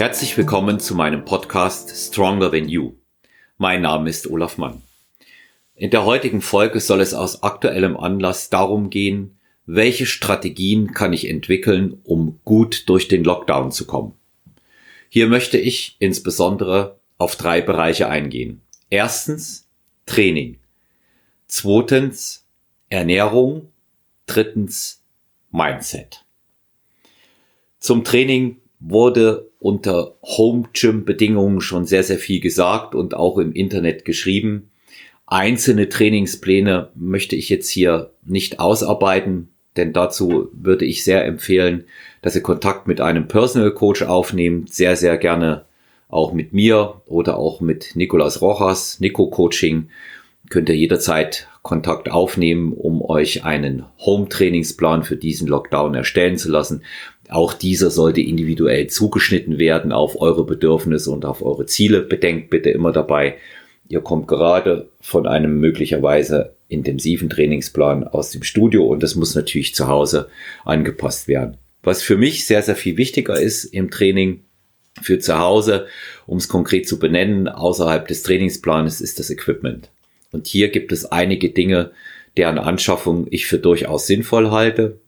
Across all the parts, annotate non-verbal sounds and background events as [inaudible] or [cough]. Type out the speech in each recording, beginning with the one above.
Herzlich willkommen zu meinem Podcast Stronger Than You. Mein Name ist Olaf Mann. In der heutigen Folge soll es aus aktuellem Anlass darum gehen, welche Strategien kann ich entwickeln, um gut durch den Lockdown zu kommen. Hier möchte ich insbesondere auf drei Bereiche eingehen. Erstens Training. Zweitens Ernährung. Drittens Mindset. Zum Training wurde unter Home Gym Bedingungen schon sehr, sehr viel gesagt und auch im Internet geschrieben. Einzelne Trainingspläne möchte ich jetzt hier nicht ausarbeiten, denn dazu würde ich sehr empfehlen, dass ihr Kontakt mit einem Personal Coach aufnehmt, sehr, sehr gerne auch mit mir oder auch mit Nicolas Rojas, Nico Coaching, könnt ihr jederzeit Kontakt aufnehmen, um euch einen Home-Trainingsplan für diesen Lockdown erstellen zu lassen. Auch dieser sollte individuell zugeschnitten werden auf eure Bedürfnisse und auf eure Ziele. Bedenkt bitte immer dabei, ihr kommt gerade von einem möglicherweise intensiven Trainingsplan aus dem Studio und das muss natürlich zu Hause angepasst werden. Was für mich sehr, sehr viel wichtiger ist im Training für zu Hause, um es konkret zu benennen, außerhalb des Trainingsplanes ist das Equipment. Und hier gibt es einige Dinge, deren Anschaffung ich für durchaus sinnvoll halte,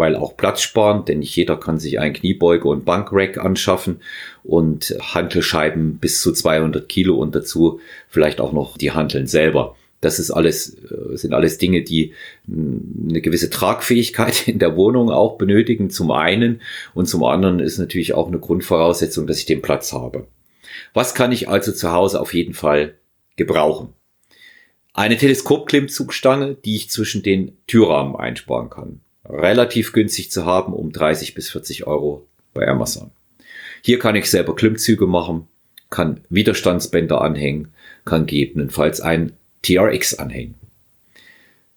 weil auch Platz sparen, denn nicht jeder kann sich ein Kniebeuge und Bankrack anschaffen und Hantelscheiben bis zu 200 Kilo und dazu vielleicht auch noch die Hanteln selber. Das ist alles, äh, sind alles Dinge, die eine gewisse Tragfähigkeit [laughs] in der Wohnung auch benötigen, zum einen. Und zum anderen ist natürlich auch eine Grundvoraussetzung, dass ich den Platz habe. Was kann ich also zu Hause auf jeden Fall gebrauchen? Eine Teleskopklimmzugstange, die ich zwischen den Türrahmen einsparen kann. Relativ günstig zu haben, um 30 bis 40 Euro bei Amazon. Hier kann ich selber Klimmzüge machen, kann Widerstandsbänder anhängen, kann gegebenenfalls ein TRX anhängen.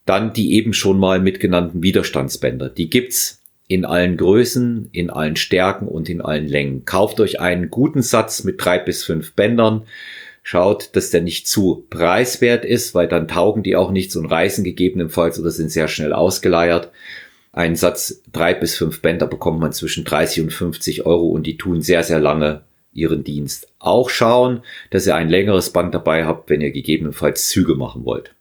Dann die eben schon mal mitgenannten Widerstandsbänder. Die gibt's in allen Größen, in allen Stärken und in allen Längen. Kauft euch einen guten Satz mit drei bis fünf Bändern. Schaut, dass der nicht zu preiswert ist, weil dann taugen die auch nichts und reißen gegebenenfalls oder sind sehr schnell ausgeleiert. Einen Satz drei bis fünf Bänder bekommt man zwischen 30 und 50 Euro und die tun sehr, sehr lange ihren Dienst. Auch schauen, dass ihr ein längeres Band dabei habt, wenn ihr gegebenenfalls Züge machen wollt.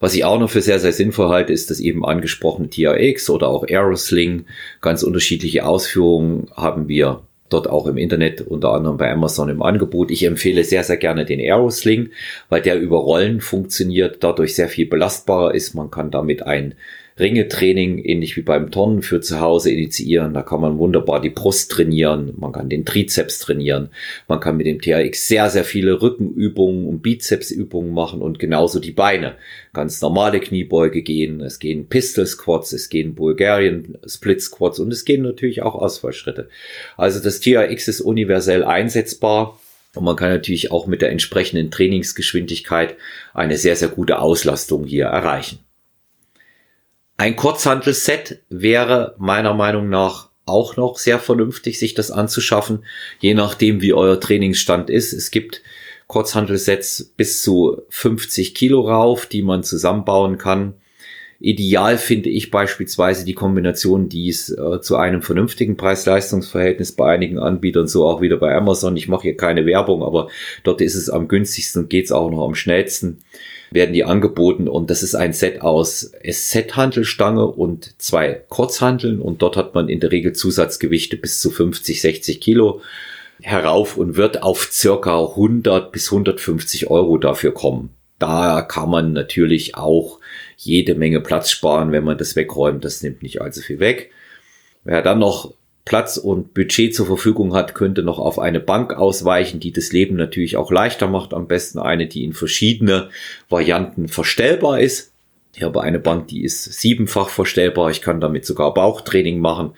Was ich auch noch für sehr, sehr sinnvoll halte, ist das eben angesprochene TRX oder auch Aerosling. Ganz unterschiedliche Ausführungen haben wir dort auch im Internet, unter anderem bei Amazon im Angebot. Ich empfehle sehr, sehr gerne den Aerosling, weil der über Rollen funktioniert, dadurch sehr viel belastbarer ist. Man kann damit ein Ringetraining, ähnlich wie beim Turnen für zu Hause initiieren. Da kann man wunderbar die Brust trainieren, man kann den Trizeps trainieren, man kann mit dem TRX sehr, sehr viele Rückenübungen und Bizepsübungen machen und genauso die Beine. Ganz normale Kniebeuge gehen, es gehen Pistol Squats, es gehen Bulgarian Split Squats und es gehen natürlich auch Ausfallschritte. Also das TRX ist universell einsetzbar. Und man kann natürlich auch mit der entsprechenden Trainingsgeschwindigkeit eine sehr, sehr gute Auslastung hier erreichen. Ein Kurzhandelsset wäre meiner Meinung nach auch noch sehr vernünftig, sich das anzuschaffen, je nachdem, wie euer Trainingsstand ist. Es gibt Kurzhandelsets bis zu 50 Kilo rauf, die man zusammenbauen kann. Ideal finde ich beispielsweise die Kombination, die es äh, zu einem vernünftigen Preis-Leistungs-Verhältnis bei einigen Anbietern, so auch wieder bei Amazon. Ich mache hier keine Werbung, aber dort ist es am günstigsten und geht es auch noch am schnellsten werden die angeboten und das ist ein Set aus SZ-Handelstange und zwei Kurzhandeln und dort hat man in der Regel Zusatzgewichte bis zu 50, 60 Kilo herauf und wird auf circa 100 bis 150 Euro dafür kommen. Da kann man natürlich auch jede Menge Platz sparen, wenn man das wegräumt. Das nimmt nicht allzu viel weg. Wer dann noch Platz und Budget zur Verfügung hat, könnte noch auf eine Bank ausweichen, die das Leben natürlich auch leichter macht. Am besten eine, die in verschiedene Varianten verstellbar ist. Ich habe eine Bank, die ist siebenfach verstellbar. Ich kann damit sogar Bauchtraining machen.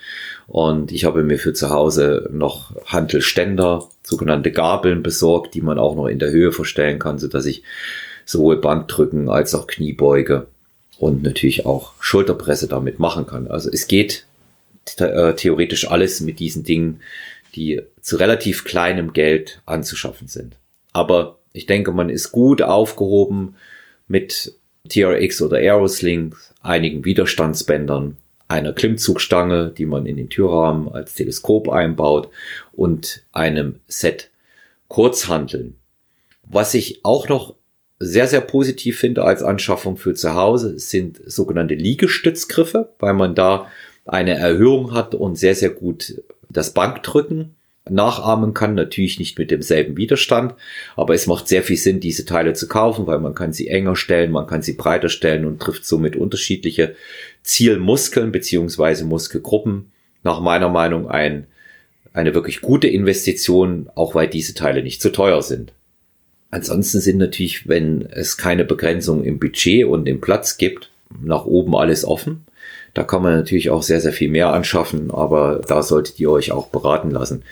Und ich habe mir für zu Hause noch Hantelständer, sogenannte Gabeln besorgt, die man auch noch in der Höhe verstellen kann, so dass ich sowohl Bankdrücken als auch Kniebeuge und natürlich auch Schulterpresse damit machen kann. Also es geht äh, theoretisch alles mit diesen Dingen, die zu relativ kleinem Geld anzuschaffen sind. Aber ich denke, man ist gut aufgehoben mit TRX oder Aerosling, einigen Widerstandsbändern, einer Klimmzugstange, die man in den Türrahmen als Teleskop einbaut und einem Set Kurzhanteln. Was ich auch noch sehr, sehr positiv finde als Anschaffung für zu Hause, sind sogenannte Liegestützgriffe, weil man da eine Erhöhung hat und sehr, sehr gut das Bankdrücken nachahmen kann. Natürlich nicht mit demselben Widerstand, aber es macht sehr viel Sinn, diese Teile zu kaufen, weil man kann sie enger stellen, man kann sie breiter stellen und trifft somit unterschiedliche Zielmuskeln beziehungsweise Muskelgruppen. Nach meiner Meinung ein, eine wirklich gute Investition, auch weil diese Teile nicht zu teuer sind. Ansonsten sind natürlich, wenn es keine Begrenzung im Budget und im Platz gibt, nach oben alles offen. Da kann man natürlich auch sehr, sehr viel mehr anschaffen, aber da solltet ihr euch auch beraten lassen.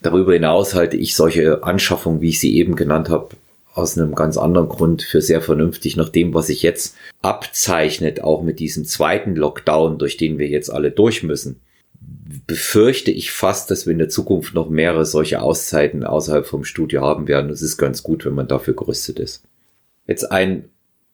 Darüber hinaus halte ich solche Anschaffungen, wie ich sie eben genannt habe, aus einem ganz anderen Grund für sehr vernünftig, nach dem, was sich jetzt abzeichnet, auch mit diesem zweiten Lockdown, durch den wir jetzt alle durch müssen, befürchte ich fast, dass wir in der Zukunft noch mehrere solche Auszeiten außerhalb vom Studio haben werden. Es ist ganz gut, wenn man dafür gerüstet ist. Jetzt ein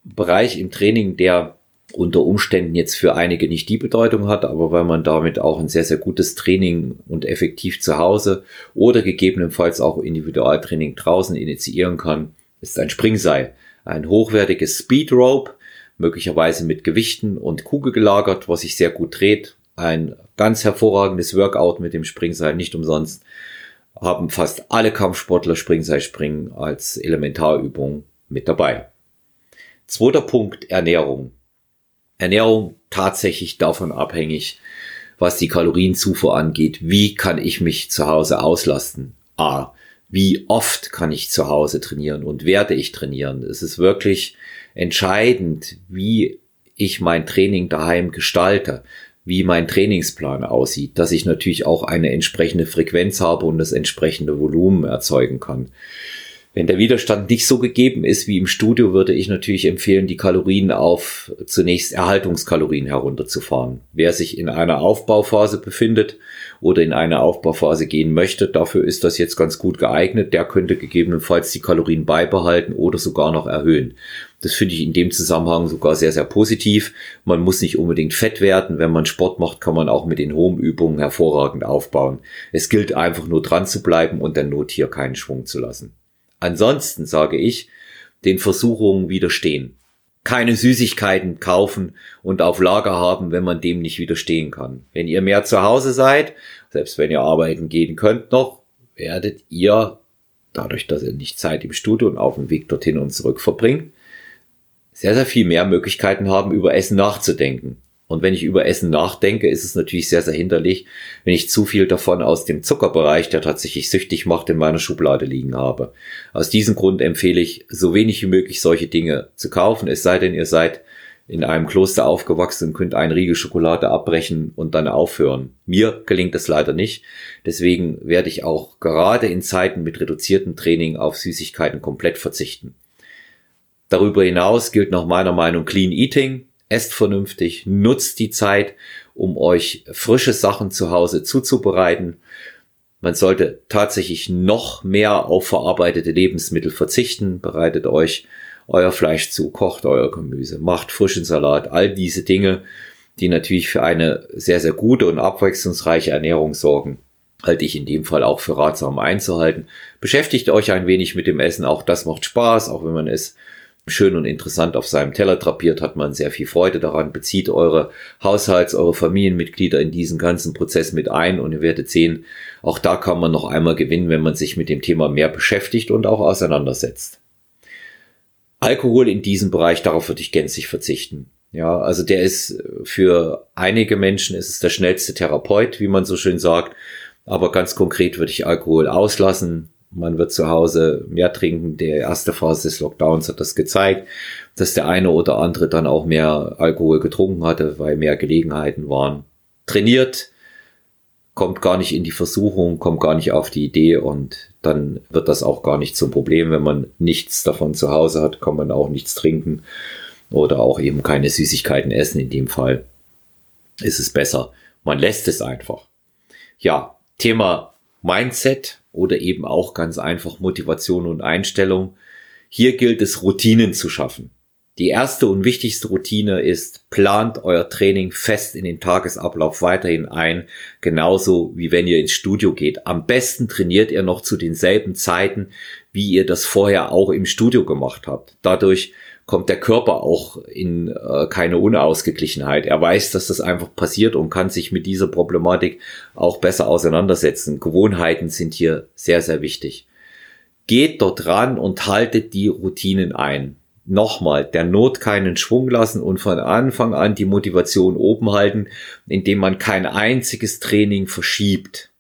Bereich im Training, der unter Umständen jetzt für einige nicht die Bedeutung hat, aber weil man damit auch ein sehr, sehr gutes Training und effektiv zu Hause oder gegebenenfalls auch Individualtraining draußen initiieren kann, ist ein Springseil. Ein hochwertiges Speed Rope, möglicherweise mit Gewichten und Kugel gelagert, was sich sehr gut dreht. Ein ganz hervorragendes Workout mit dem Springseil, nicht umsonst haben fast alle Kampfsportler Springseilspringen als Elementarübung mit dabei. Zweiter Punkt, Ernährung. Ernährung tatsächlich davon abhängig, was die Kalorienzufuhr angeht. Wie kann ich mich zu Hause auslasten? A. Wie oft kann ich zu Hause trainieren und werde ich trainieren? Es ist wirklich entscheidend, wie ich mein Training daheim gestalte, wie mein Trainingsplan aussieht, dass ich natürlich auch eine entsprechende Frequenz habe und das entsprechende Volumen erzeugen kann. Wenn der Widerstand nicht so gegeben ist wie im Studio, würde ich natürlich empfehlen, die Kalorien auf zunächst Erhaltungskalorien herunterzufahren. Wer sich in einer Aufbauphase befindet oder in eine Aufbauphase gehen möchte, dafür ist das jetzt ganz gut geeignet. Der könnte gegebenenfalls die Kalorien beibehalten oder sogar noch erhöhen. Das finde ich in dem Zusammenhang sogar sehr, sehr positiv. Man muss nicht unbedingt fett werden. Wenn man Sport macht, kann man auch mit den Home-Übungen hervorragend aufbauen. Es gilt einfach nur dran zu bleiben und der Not hier keinen Schwung zu lassen. Ansonsten sage ich, den Versuchungen widerstehen. Keine Süßigkeiten kaufen und auf Lager haben, wenn man dem nicht widerstehen kann. Wenn ihr mehr zu Hause seid, selbst wenn ihr arbeiten gehen könnt noch, werdet ihr, dadurch, dass ihr nicht Zeit im Studio und auf dem Weg dorthin und zurück verbringt, sehr, sehr viel mehr Möglichkeiten haben, über Essen nachzudenken. Und wenn ich über Essen nachdenke, ist es natürlich sehr, sehr hinderlich, wenn ich zu viel davon aus dem Zuckerbereich, der tatsächlich süchtig macht, in meiner Schublade liegen habe. Aus diesem Grund empfehle ich, so wenig wie möglich solche Dinge zu kaufen, es sei denn, ihr seid in einem Kloster aufgewachsen und könnt einen Riegel Schokolade abbrechen und dann aufhören. Mir gelingt das leider nicht. Deswegen werde ich auch gerade in Zeiten mit reduziertem Training auf Süßigkeiten komplett verzichten. Darüber hinaus gilt nach meiner Meinung Clean Eating esst vernünftig, nutzt die Zeit, um euch frische Sachen zu Hause zuzubereiten. Man sollte tatsächlich noch mehr auf verarbeitete Lebensmittel verzichten. Bereitet euch euer Fleisch zu, kocht euer Gemüse, macht frischen Salat, all diese Dinge, die natürlich für eine sehr, sehr gute und abwechslungsreiche Ernährung sorgen, halte ich in dem Fall auch für ratsam einzuhalten. Beschäftigt euch ein wenig mit dem Essen, auch das macht Spaß, auch wenn man es schön und interessant auf seinem Teller drapiert, hat man sehr viel Freude daran, bezieht eure Haushalts-, eure Familienmitglieder in diesen ganzen Prozess mit ein und ihr werdet sehen, auch da kann man noch einmal gewinnen, wenn man sich mit dem Thema mehr beschäftigt und auch auseinandersetzt. Alkohol in diesem Bereich, darauf würde ich gänzlich verzichten. Ja, also der ist für einige Menschen ist es der schnellste Therapeut, wie man so schön sagt. Aber ganz konkret würde ich Alkohol auslassen man wird zu Hause mehr trinken. Die erste Phase des Lockdowns hat das gezeigt, dass der eine oder andere dann auch mehr Alkohol getrunken hatte, weil mehr Gelegenheiten waren. Trainiert, kommt gar nicht in die Versuchung, kommt gar nicht auf die Idee und dann wird das auch gar nicht zum Problem. Wenn man nichts davon zu Hause hat, kann man auch nichts trinken oder auch eben keine Süßigkeiten essen. In dem Fall ist es besser. Man lässt es einfach. Ja, Thema Mindset oder eben auch ganz einfach Motivation und Einstellung. Hier gilt es, Routinen zu schaffen. Die erste und wichtigste Routine ist, plant euer Training fest in den Tagesablauf weiterhin ein, genauso wie wenn ihr ins Studio geht. Am besten trainiert ihr noch zu denselben Zeiten, wie ihr das vorher auch im Studio gemacht habt. Dadurch kommt der Körper auch in äh, keine Unausgeglichenheit. Er weiß, dass das einfach passiert und kann sich mit dieser Problematik auch besser auseinandersetzen. Gewohnheiten sind hier sehr, sehr wichtig. Geht dort ran und haltet die Routinen ein nochmal der Not keinen Schwung lassen und von Anfang an die Motivation oben halten, indem man kein einziges Training verschiebt.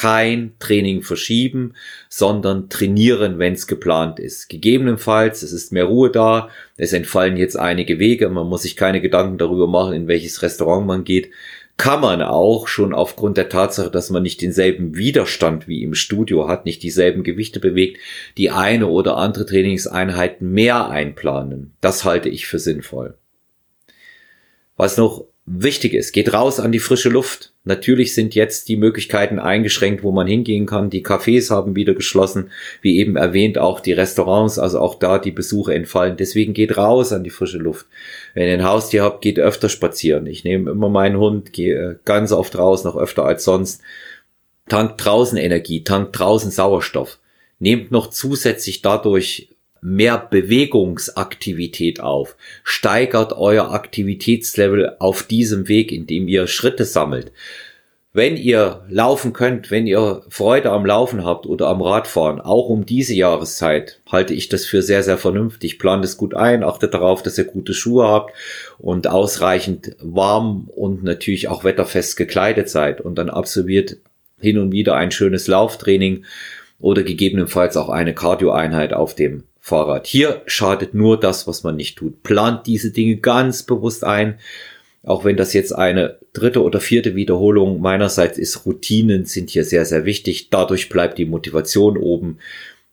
Kein Training verschieben, sondern trainieren, wenn es geplant ist. Gegebenenfalls, es ist mehr Ruhe da, es entfallen jetzt einige Wege, man muss sich keine Gedanken darüber machen, in welches Restaurant man geht kann man auch schon aufgrund der Tatsache, dass man nicht denselben Widerstand wie im Studio hat, nicht dieselben Gewichte bewegt, die eine oder andere Trainingseinheit mehr einplanen. Das halte ich für sinnvoll. Was noch wichtig ist, geht raus an die frische Luft. Natürlich sind jetzt die Möglichkeiten eingeschränkt, wo man hingehen kann. Die Cafés haben wieder geschlossen, wie eben erwähnt, auch die Restaurants, also auch da die Besuche entfallen. Deswegen geht raus an die frische Luft. Wenn ihr ein Haustier habt, geht öfter spazieren. Ich nehme immer meinen Hund, gehe ganz oft raus, noch öfter als sonst. Tankt draußen Energie, tankt draußen Sauerstoff. Nehmt noch zusätzlich dadurch mehr Bewegungsaktivität auf. Steigert euer Aktivitätslevel auf diesem Weg, indem ihr Schritte sammelt. Wenn ihr laufen könnt, wenn ihr Freude am Laufen habt oder am Radfahren, auch um diese Jahreszeit, halte ich das für sehr, sehr vernünftig. Plant es gut ein, achtet darauf, dass ihr gute Schuhe habt und ausreichend warm und natürlich auch wetterfest gekleidet seid und dann absolviert hin und wieder ein schönes Lauftraining oder gegebenenfalls auch eine Cardioeinheit auf dem Fahrrad. Hier schadet nur das, was man nicht tut. Plant diese Dinge ganz bewusst ein. Auch wenn das jetzt eine dritte oder vierte Wiederholung meinerseits ist, Routinen sind hier sehr, sehr wichtig. Dadurch bleibt die Motivation oben.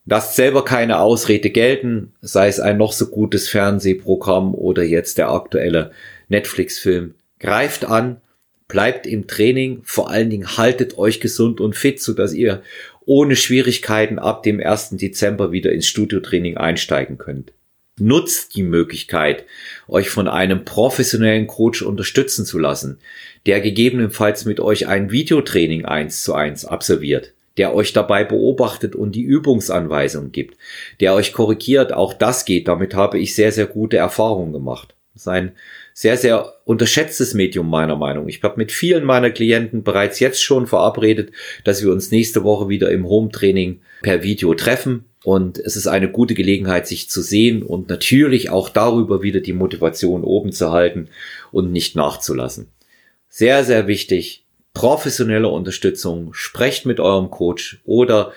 Lasst selber keine Ausrede gelten, sei es ein noch so gutes Fernsehprogramm oder jetzt der aktuelle Netflix-Film. Greift an, bleibt im Training, vor allen Dingen haltet euch gesund und fit, so dass ihr ohne Schwierigkeiten ab dem 1. Dezember wieder ins Studiotraining einsteigen könnt. Nutzt die Möglichkeit, euch von einem professionellen Coach unterstützen zu lassen, der gegebenenfalls mit euch ein Videotraining eins zu eins absolviert, der euch dabei beobachtet und die Übungsanweisungen gibt, der euch korrigiert. Auch das geht. Damit habe ich sehr, sehr gute Erfahrungen gemacht. Sein sehr, sehr unterschätztes Medium meiner Meinung. Ich habe mit vielen meiner Klienten bereits jetzt schon verabredet, dass wir uns nächste Woche wieder im Home-Training per Video treffen. Und es ist eine gute Gelegenheit, sich zu sehen und natürlich auch darüber wieder die Motivation oben zu halten und nicht nachzulassen. Sehr, sehr wichtig. Professionelle Unterstützung. Sprecht mit eurem Coach oder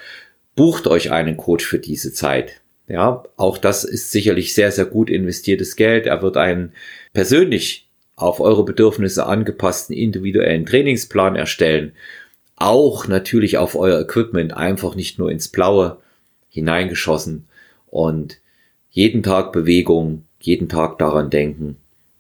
bucht euch einen Coach für diese Zeit. Ja, auch das ist sicherlich sehr, sehr gut investiertes Geld. Er wird einen persönlich auf eure Bedürfnisse angepassten individuellen Trainingsplan erstellen. Auch natürlich auf euer Equipment, einfach nicht nur ins Blaue hineingeschossen und jeden Tag Bewegung, jeden Tag daran denken,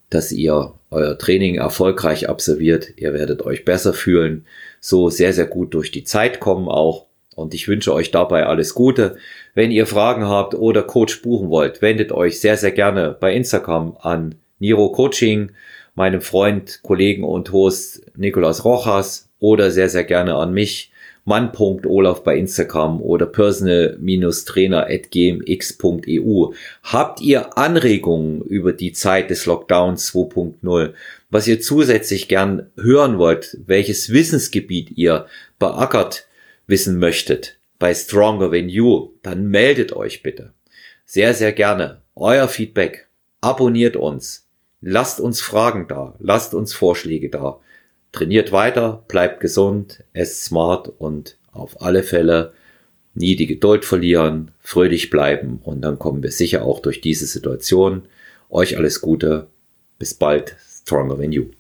dass ihr euer Training erfolgreich absolviert. Ihr werdet euch besser fühlen, so sehr, sehr gut durch die Zeit kommen auch. Und ich wünsche euch dabei alles Gute. Wenn ihr Fragen habt oder Coach buchen wollt, wendet euch sehr, sehr gerne bei Instagram an Niro Coaching, meinem Freund, Kollegen und Host Nicolas Rojas oder sehr, sehr gerne an mich, mann.olaf bei Instagram oder personal-trainer.gmx.eu. Habt ihr Anregungen über die Zeit des Lockdowns 2.0, was ihr zusätzlich gern hören wollt, welches Wissensgebiet ihr beackert wissen möchtet bei Stronger Than You, dann meldet euch bitte. Sehr, sehr gerne. Euer Feedback. Abonniert uns. Lasst uns Fragen da. Lasst uns Vorschläge da. Trainiert weiter, bleibt gesund, esst smart und auf alle Fälle nie die Geduld verlieren, fröhlich bleiben und dann kommen wir sicher auch durch diese Situation. Euch alles Gute. Bis bald. Stronger than you.